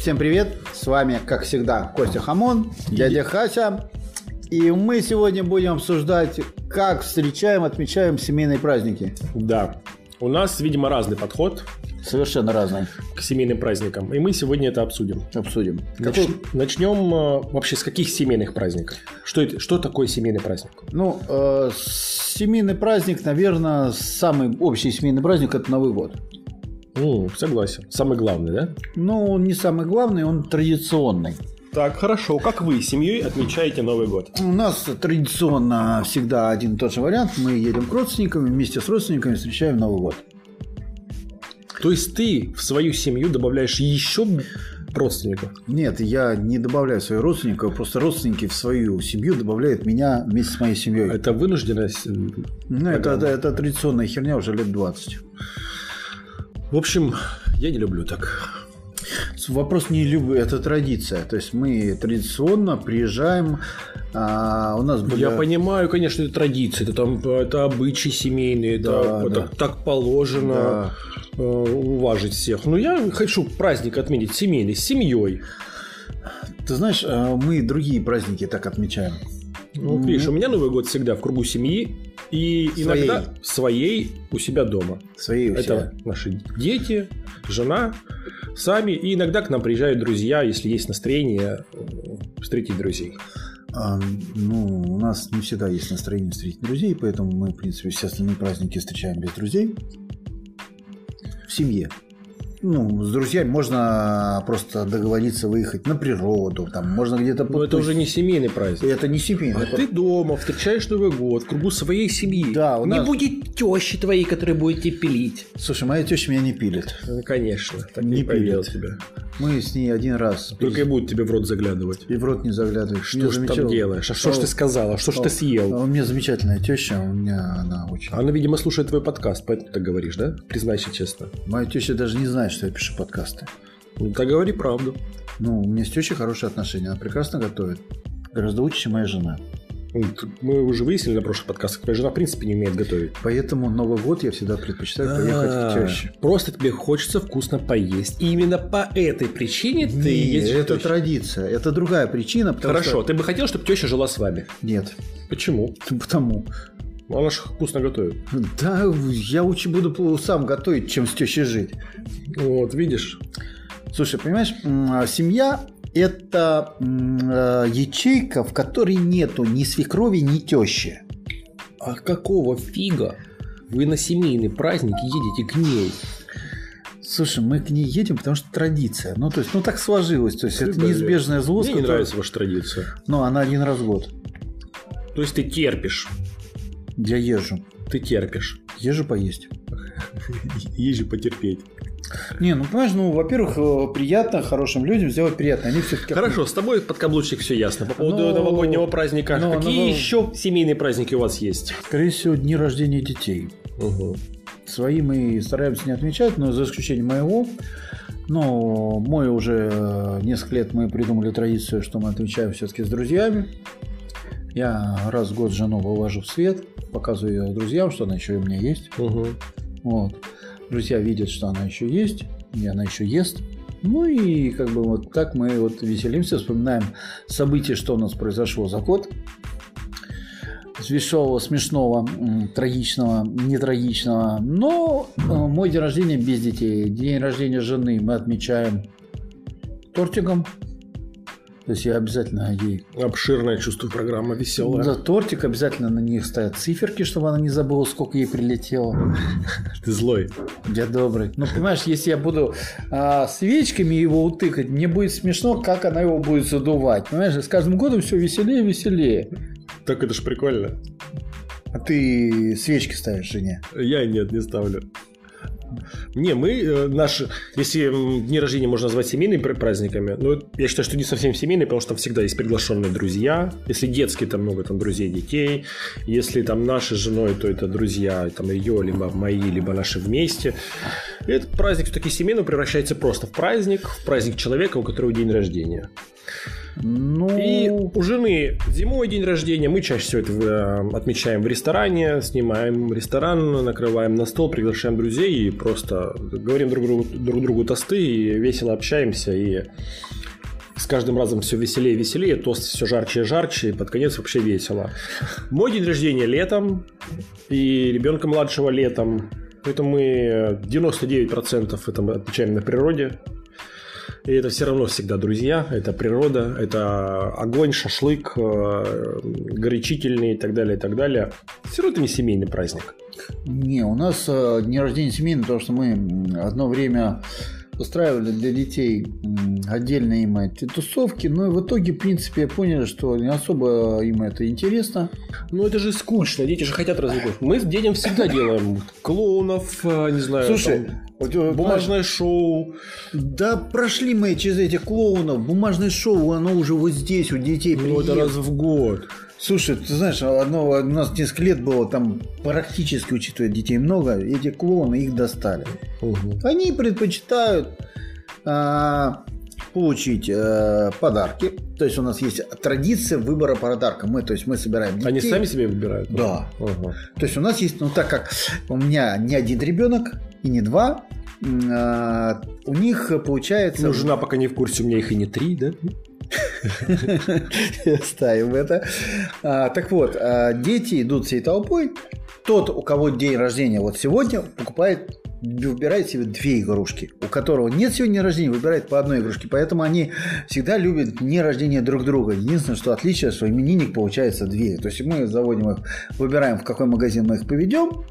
Всем привет! С вами, как всегда, Костя Хамон, дядя Хася. И мы сегодня будем обсуждать, как встречаем, отмечаем семейные праздники. Да. У нас, видимо, разный подход Совершенно разные. к семейным праздникам. И мы сегодня это обсудим. Обсудим. Нач- Какой- Начнем э, вообще с каких семейных праздников? Что, это, что такое семейный праздник? Ну, э, семейный праздник, наверное, самый общий семейный праздник – это Новый год. М, согласен. Самый главный, да? Ну, он не самый главный, он традиционный. Так, хорошо. Как вы с семьей отмечаете Новый год? У нас традиционно всегда один и тот же вариант. Мы едем к родственникам, вместе с родственниками встречаем Новый год. То есть ты в свою семью добавляешь еще родственников? Нет, я не добавляю своих родственников, просто родственники в свою семью добавляют меня вместе с моей семьей. Это вынужденность? Ну, это, это, это традиционная херня уже лет 20. В общем, я не люблю так. Вопрос не люблю, это традиция. То есть мы традиционно приезжаем, а, у нас были... Я понимаю, конечно, это традиция, это там это обычаи семейные, Да, это да. так положено Да. э, уважить всех. Но я хочу праздник отметить семейный, с семьей. Ты знаешь, а, мы другие праздники так отмечаем. Ну, видишь, у меня Новый год всегда в кругу семьи и Своей. иногда своей у себя дома. Свои у Это себя. наши дети, жена, сами. И иногда к нам приезжают друзья, если есть настроение э, встретить друзей. А, ну, у нас не всегда есть настроение встретить друзей, поэтому мы, в принципе, все остальные праздники встречаем без друзей. В семье. Ну, с друзьями можно просто договориться выехать на природу, там, можно где-то Но это уже не семейный праздник. Это не семейный. А ты дома встречаешь Новый год в кругу своей семьи. Да, у Не нас- будет тещи твоей, которая будет тебе пилить. Слушай, моя теща меня не пилит. Ну, конечно, так Не не пилит. тебя. Мы с ней один раз. Только и будет тебе в рот заглядывать. И в рот не заглядываешь. Что ж там делаешь? А что ж ты сказала? Что ж ты съел? У меня замечательная теща, у меня она очень... Она, видимо, слушает твой подкаст, поэтому ты говоришь, да? Признайся честно. Моя теща даже не знает, что я пишу подкасты. Ну, так говори правду. Ну, у меня с тещей хорошие отношения, она прекрасно готовит. Гораздо лучше, чем моя жена. Ну, Мы уже выяснили на прошлых подкастах, твоя жена в принципе не умеет готовить. Поэтому Новый год я всегда предпочитаю поехать А, к теще. Просто тебе хочется вкусно поесть. И именно по этой причине ты едешь это тёще. традиция. Это другая причина. Хорошо, что- ты бы хотел, чтобы теща жила с вами? Нет. Почему? Потому. Она же вкусно готовит. Да, я лучше буду сам готовить, чем с тещей жить. Вот, видишь? Слушай, понимаешь, м, семья – это э, ячейка, в которой нету ни свекрови, ни тещи. А какого фига вы на семейный праздник едете к ней? Слушай, мы к ней едем, потому что традиция. Ну, то есть, ну так сложилось. То есть, это Блин. неизбежное зло. Мне не нравится ваша традиция. Ну, она один раз в год. То есть ты терпишь. Я езжу. Ты терпишь. Езжу поесть. Езжи потерпеть. Не, ну понимаешь, ну, во-первых, э, приятно хорошим людям сделать приятно. Они все-таки Хорошо, с тобой под каблучник все ясно. По поводу Ну, новогоднего праздника. ну, Какие ну, еще семейные праздники у вас есть? Скорее всего, дни рождения детей. Угу. Свои мы стараемся не отмечать, но за исключением моего. Но мой уже э, несколько лет мы придумали традицию, что мы отмечаем все-таки с друзьями. Я раз в год жену вывожу в свет, показываю ее друзьям, что она еще и у меня есть. Угу. Вот. Друзья видят, что она еще есть, и она еще ест. Ну и как бы вот так мы вот веселимся, вспоминаем события, что у нас произошло за год. С веселого, смешного, трагичного, нетрагичного. Но э, мой день рождения без детей. День рождения жены мы отмечаем тортиком. То есть я обязательно ей Обширное чувство программа веселая. за тортик обязательно на них ставят циферки, чтобы она не забыла, сколько ей прилетело. Ты злой. Я добрый. Ну, понимаешь, если я буду а, свечками его утыкать, мне будет смешно, как она его будет задувать. Понимаешь, с каждым годом все веселее и веселее. Так это ж прикольно. А ты свечки ставишь жене. Я нет, не ставлю. Не, мы э, наши, если дни рождения можно назвать семейными пр- праздниками, ну, я считаю, что не совсем семейные, потому что там всегда есть приглашенные друзья. Если детские, там много там друзей детей. Если там наши с женой, то это друзья, там ее, либо мои, либо наши вместе. Этот праздник все-таки семейный превращается просто в праздник, в праздник человека, у которого день рождения. Ну, И у жены зимой день рождения, мы чаще всего это э, отмечаем в ресторане, снимаем ресторан, накрываем на стол, приглашаем друзей и просто говорим друг другу, друг другу тосты и весело общаемся. И с каждым разом все веселее и веселее, тост все жарче и жарче, и под конец вообще весело. Мой день рождения летом, и ребенка младшего летом, поэтому мы 99% это мы отмечаем на природе, и это все равно всегда друзья, это природа, это огонь, шашлык, э, горячительный и так далее, и так далее. Все равно это не семейный праздник. Не, у нас э, день рождения семейный, потому что мы одно время устраивали для детей отдельные им эти тусовки, но и в итоге, в принципе, поняли, что не особо им это интересно. Ну это же скучно, дети же хотят развлекаться. Мы с детям всегда делаем клоунов, э, не знаю, Слушай, там, вот, бумажное шоу. Да прошли мы через этих клоунов, бумажное шоу, оно уже вот здесь у детей Ну это приехало. раз в год. Слушай, ты знаешь, одно, у нас несколько лет было, там практически, учитывая детей много, эти клоуны их достали. Мгм. Они предпочитают а, получить э, подарки. То есть у нас есть традиция выбора подарка. Мы, то есть мы собираем детей. Они сами себе выбирают? Да. Ага. То есть у нас есть, ну так как у меня не один ребенок и не два, а, у них получается... Ну, жена пока не в курсе, у меня их и не три, да? Ставим это. А, так вот, а, дети идут всей толпой. Тот, у кого день рождения вот сегодня, покупает выбирает себе две игрушки. У которого нет сегодня дня рождения, выбирает по одной игрушке. Поэтому они всегда любят дни рождения друг друга. Единственное, что отличие, что именинник получается две. То есть мы заводим их, выбираем, в какой магазин мы их поведем.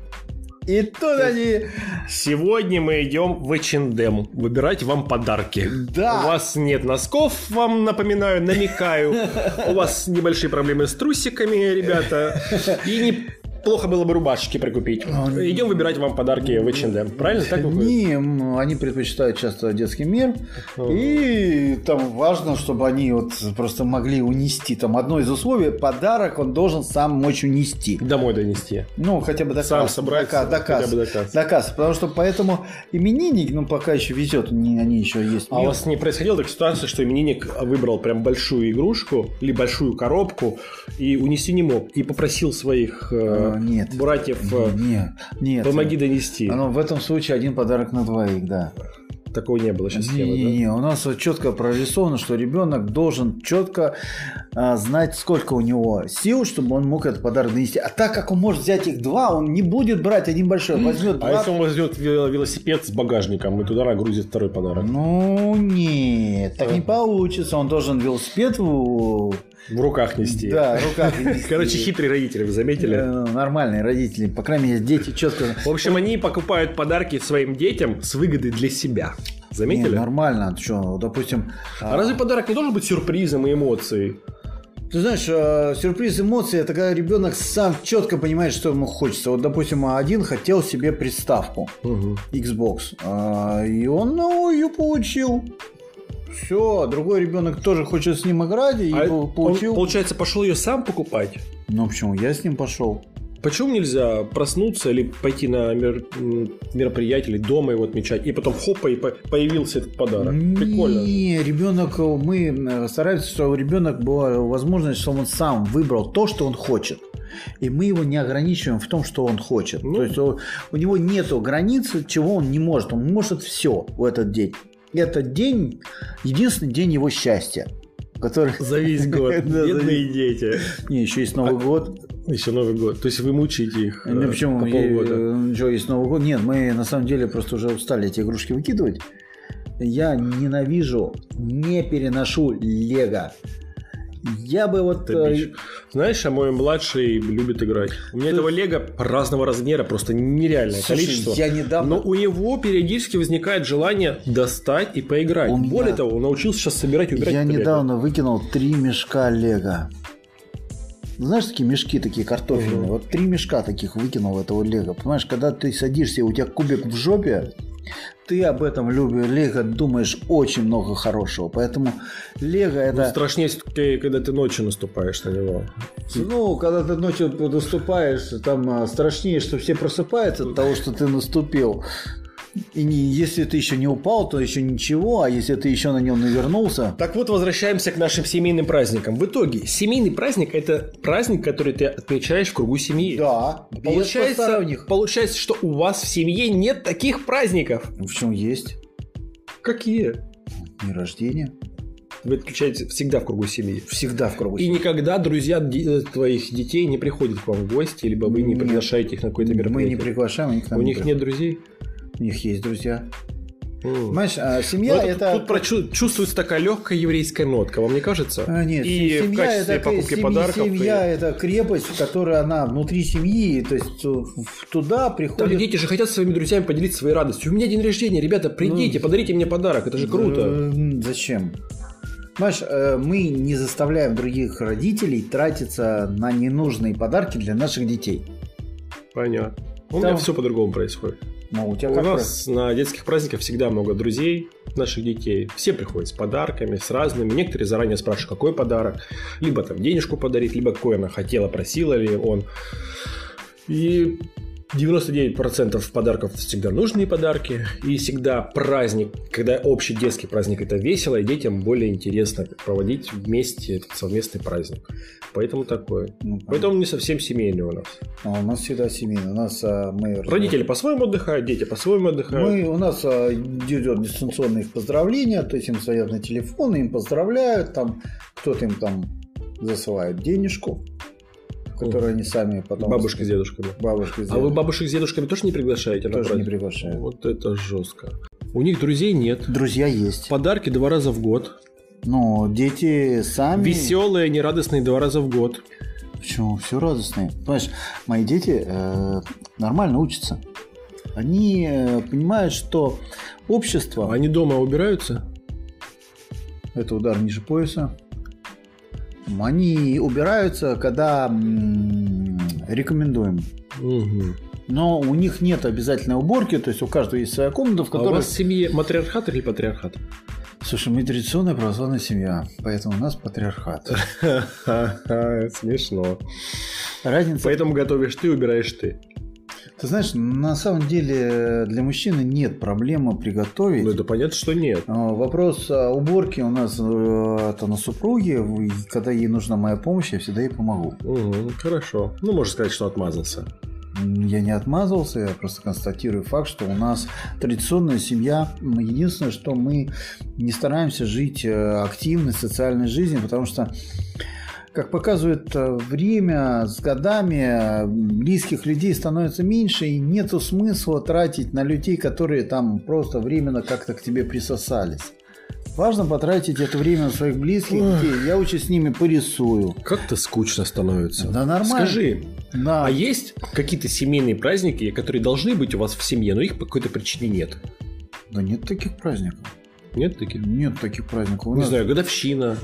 И тут они... Сегодня мы идем в H&M выбирать вам подарки. Да. У вас нет носков, вам напоминаю, намекаю. У вас небольшие проблемы с трусиками, ребята. И неплохо было бы рубашечки прикупить. Идем выбирать вам подарки в H&M. Правильно? Так выходит? Не, они предпочитают часто детский мир. И там важно, чтобы они вот просто могли унести. Там одно из условий, подарок он должен сам мочь унести. Домой донести. Ну, хотя бы до Сам кассы, собрать, до, до хотя кассы. бы до кассы. До кассы. Потому что поэтому именинник, ну, пока еще везет, не- они еще есть. А у вас не происходила такая ситуация, что именинник выбрал прям большую игрушку или большую коробку и унести не мог, и попросил своих э, А, нет. братьев э, Нет, нет. помоги донести. Оно в этом случае один подарок на двоих, да. Такого не было сейчас схемы, да? Не-не-не, у нас вот четко прорисовано, что ребенок должен четко а, знать, сколько у него сил, чтобы он мог этот подарок донести. А так как он может взять их два, он не будет брать один большой, возьмет А два. если он возьмет ве- велосипед с багажником и туда нагрузит второй подарок? Ну нет, так не получится. Он должен велосипед в, В руках нести. да, в руках нести. Короче, хитрые родители, вы заметили? Э, Нормальные родители, по крайней мере, дети четко. В общем, они покупают подарки своим детям с выгодой для себя. Не, Заметили? нормально, что, допустим, А разве подарок не должен быть сюрпризом и эмоцией? Ты знаешь, э, сюрприз эмоций это когда ребенок сам четко понимает, что ему хочется. Вот, допустим, один хотел себе приставку Xbox, а, и он ну, ее получил. Все, другой ребенок тоже хочет с ним играть, и А пол- он, получил. получается, пошел ее сам покупать? Ну почему? Я с ним пошел. Почему нельзя проснуться или пойти на мер- мероприятие или дома его отмечать, и потом хопа, и по- появился этот подарок? Прикольно. Не, ребенок, мы э, стараемся, чтобы у ребенка была возможность, чтобы он сам выбрал то, что он хочет. И мы его не ограничиваем в том, что он хочет. Ну. То есть у, у него нет границы, чего он не может. Он может все в этот день. Этот день единственный день его счастья. Который... За весь год. Бедные дети. Не, еще есть Новый год. Еще Новый год. То есть вы мучаете их Ну, э, почему? по полгода. Что, есть Новый год? Нет, мы на самом деле просто уже устали эти игрушки выкидывать. Я ненавижу, не переношу Лего. Я бы вот... Это э. Знаешь, а мой младший любит играть. У меня этого лего разного размера просто нереальное Слушай, количество. я недавно- Но у него периодически возникает желание достать и поиграть. У меня- Более того, он научился сейчас собирать и убирать Я это лего. недавно выкинул три мешка Лего. Знаешь, такие мешки такие картофельные? Мгм. Вот три мешка таких выкинул этого Лего. Понимаешь, когда ты садишься, у тебя кубик в жопе, ты об этом любе Лего думаешь очень много хорошего. Поэтому Лего Ну, это... страшнее, всё-таки, когда ты ночью наступаешь на него. Ну, когда ты ночью наступаешь, там а, страшнее, что все просыпаются от того, что ты наступил. И не, если ты еще не упал, то еще ничего, а если ты еще на нем навернулся... Так вот, возвращаемся к нашим семейным праздникам. В итоге, семейный праздник – это праздник, который ты отмечаешь в кругу семьи. Да, Получается, получается, что у вас в семье нет таких праздников. В чем есть? Какие? День рождения. Вы отключаете всегда в кругу семьи. Всегда в кругу И семьи. никогда друзья ди- твоих детей не приходят к вам в гости, либо вы не Нет. приглашаете их на какое-то Мы не мероприятие. приглашаем, они к нам У не них приходят. нет друзей? У них есть друзья. Понимаешь, а, Ну, семья это- это... Тут прочу- чувствуется такая легкая еврейская нотка, вам не кажется? А, нет, И в семья качестве это, покупки семья, подарков. и- семья это крепость, которая она внутри семьи, то есть э, в- туда Так приходят... дети же хотят со своими друзьями поделиться своей радостью. У меня день рождения, ребята, придите, подарите мне подарок, это же круто. Э, Зачем? Понимаешь, э, мы не заставляем других родителей тратиться на ненужные подарки для наших детей. Понятно. У Там- меня все по-другому происходит. Ну, у тебя У как нас на детских праздниках всегда много друзей наших детей. Все приходят с подарками, с разными. Некоторые заранее спрашивают, какой подарок. Либо там денежку подарить, либо какой она хотела, просила ли он. И 99% подарков всегда нужные подарки. И всегда праздник, когда общий детский праздник, это весело, и детям более интересно проводить вместе этот совместный праздник. Поэтому такое. Ну, Поэтому не совсем семейный у нас. а у нас всегда семейно. У нас а, мы Родители по-своему отдыхают, дети по-своему отдыхают. Мы, у нас а, идет дистанционные поздравления, то есть им звонят на телефон, им поздравляют, там кто-то им там засылает денежку, которую они сами потом... Бабушки с дедушками. Бабушка с А вы бабушек с дедушками тоже не приглашаете тоже не праздник? приглашают. Вот это жестко. У них друзей нет. Друзья есть. Подарки два раза в год. Но дети сами... Веселые, нерадостные два раза в год. Почему? Все радостные. Понимаешь, мои дети э, нормально учатся. Они э, понимают, что общество Они дома убираются? это удар ниже пояса. Они убираются, когда рекомендуем. Мгм. Но у них нет обязательной уборки, то есть у каждого есть своя комната, в А у которой... вас в семье матриархат или патриархат? Слушай, мы традиционная православная семья, поэтому у нас патриархат. Смешно. Разница... Поэтому готовишь ты, убираешь ты. Ты знаешь, на самом деле для мужчины нет проблемы приготовить. Ну, это понятно, что нет. А, Вопрос уборки у нас э, это на супруге. Когда ей нужна моя помощь, я всегда ей помогу. Мгм, Хорошо. Ну, можно сказать, что отмазался. Я не отмазался, я просто констатирую факт, что у нас традиционная семья. Единственное, что мы не стараемся жить э, активной социальной жизнью, потому что, как показывает э, время, с годами э, близких людей становится меньше, и нету смысла тратить на людей, которые там просто временно как-то к тебе присосались. Важно потратить это время на своих близких детей. Я лучше с ними порисую. Как-то скучно становится. Да нормально. Скажи, Да. а есть какие-то семейные праздники, которые должны быть у вас в семье, но их по какой-то причине нет? Да нет таких праздников. Нет таких? Нет таких праздников. У Не нас- знаю, годовщина,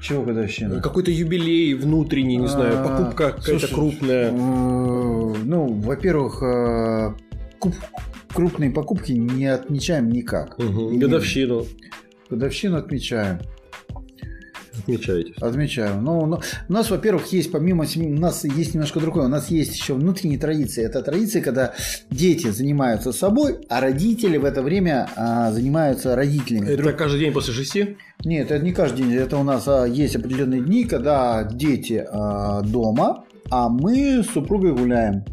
Чего годовщина? какой-то юбилей внутренний, не знаю, А, покупка какая-то крупная. э, Ну, во-первых, э, крупные покупки не отмечаем никак. Годовщину Годовщину отмечаем. Отмечаете. Отмечаем. Но, но у нас, во-первых, есть помимо семьи, у нас есть немножко другое. У нас есть еще внутренние традиции. Это традиции, когда дети занимаются собой, а родители в это время а, занимаются родителями. Это каждый день после шести? Нет, это не каждый день. Это у нас а, есть определенные дни, когда дети а, дома, а мы с супругой гуляем.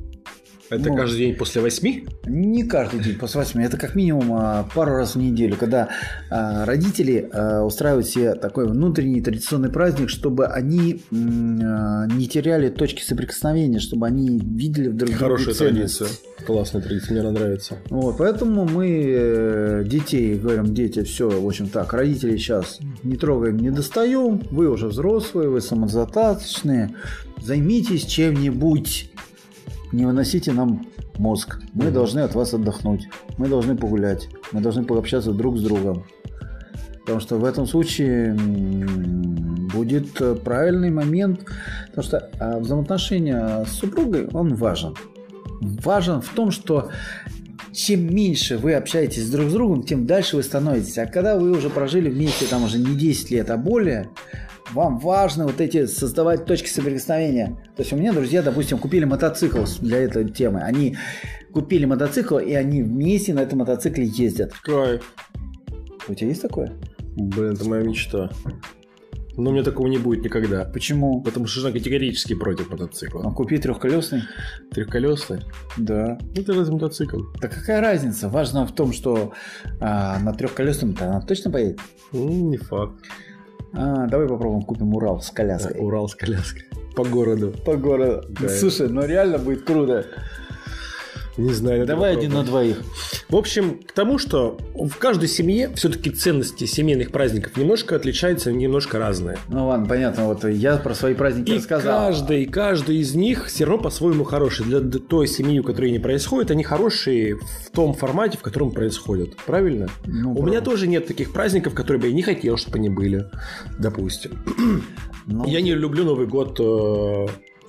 Это Ну. каждый день после восьми? Не каждый день после восьми. Это как минимум а, пару раз в неделю, когда а, родители а, устраивают себе такой внутренний традиционный праздник, чтобы они а, не теряли точки соприкосновения, чтобы они видели в друг друге Хорошая ценность. традиция. Классная традиция, мне она нравится. Вот, поэтому мы э, детей говорим, дети, все, в общем так, родителей сейчас не трогаем, не достаем, вы уже взрослые, вы самодостаточные, займитесь чем-нибудь, не выносите нам мозг, мы должны от вас отдохнуть, мы должны погулять, мы должны пообщаться друг с другом. Потому что в этом случае будет правильный момент, потому что а, взаимоотношения с супругой, он важен. Важен в том, что чем меньше вы общаетесь друг с другом, тем дальше вы становитесь. А когда вы уже прожили вместе там уже не 10 лет, а более, вам важно вот эти создавать точки соприкосновения. То есть у меня друзья, допустим, купили мотоцикл для этой темы. Они купили мотоцикл, и они вместе на этом мотоцикле ездят. Кайф. У тебя есть такое? Блин, это моя мечта. Но у меня такого не будет никогда. Почему? Потому что жена категорически против мотоцикла. А купи трехколесный? Трехколесный? Да. Ну, это разве мотоцикл? Да какая разница? Важно в том, что а, на трехколесном-то она точно поедет. Ну, не факт. А, давай попробуем купим Урал с коляской. Урал с коляской. По городу. По городу. Да. Слушай, ну реально будет круто. Не знаю. Давай один на двоих. В общем, к тому, что в каждой семье все-таки ценности семейных праздников немножко отличаются, немножко разные. Ну ладно, понятно. Вот я про свои праздники И рассказал. каждый, каждый из них все равно по-своему хороший. Для той семьи, у которой они происходят, они хорошие в том формате, в котором происходят. Правильно? Ну, у меня правда. тоже нет таких праздников, которые бы я не хотел, чтобы они были, допустим. Ну, Я не люблю Новый год э,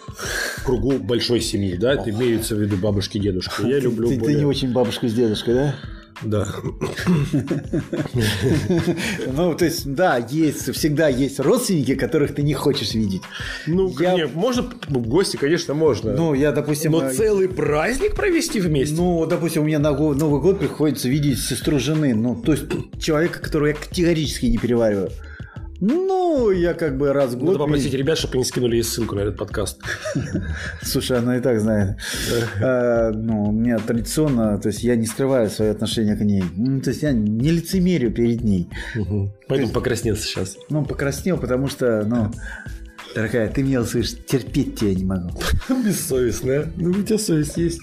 в кругу большой семьи, да, это имеется в виду бабушки, дедушки. Я люблю ты, ты более- не очень бабушка с дедушкой, да? Да. Ну, то есть, да, есть, всегда есть родственники, которых ты не хочешь видеть. Ну, Я- не, можно в гости, конечно, можно. Ну, я, допустим... Но э, целый праздник провести вместе? Ну, допустим, у меня на Новый год приходится видеть сестру жены. Ну, то есть человека, которого я категорически не перевариваю. Ну, я как бы раз в Надо год... попросить видеть- ребят, чтобы они скинули ей ссылку на этот подкаст. Слушай, она и так знает. Э, Ну, у меня традиционно, то есть я не скрываю свои отношения к ней. Ну, то есть я не лицемерю перед ней. Поэтому покраснел сейчас. Ну, покраснел, потому что, ну, дорогая, ты меня слышишь, терпеть тебя не могу. Бессовестная. Ну, у тебя совесть есть.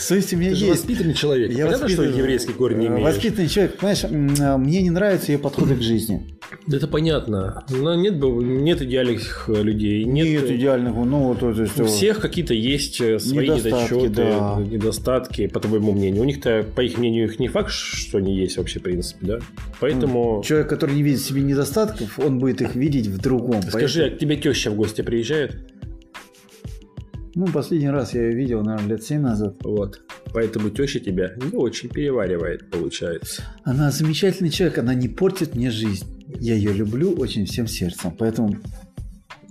Совесть у меня Ты же есть. воспитанный человек. Я Понятно, что воспитанный- еврейский корень не э, имеешь. Воспитанный человек, понимаешь, а, мне не нравятся ее подходы к жизни. Да это понятно. Но нет, нет идеальных э, людей. Нет, Нет идеальных, ну, то, то есть... У всех какие-то есть э, свои Недостатки, недочеты, да. недостатки, по твоему мнению. У них-то, по их мнению, их не факт, что они есть вообще, в принципе, да? Поэтому... Человек, который не видит в себе недостатков, он будет их видеть в другом. Скажи, а к тебе теща в гости приезжает? Ну, последний раз я ее видел, наверное, лет 7 назад. Вот. Поэтому теща тебя не очень переваривает, получается. Она замечательный человек, она не портит мне жизнь. Я ее люблю очень всем сердцем, поэтому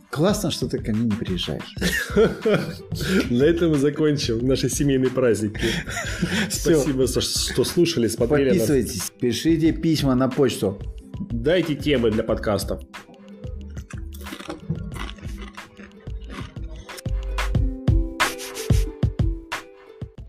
классно, что ты ко мне не приезжаешь. На этом мы закончим наши семейные праздники. Спасибо, что- слушали, смотрели. Подписывайтесь, пишите письма на почту. Дайте темы для подкастов.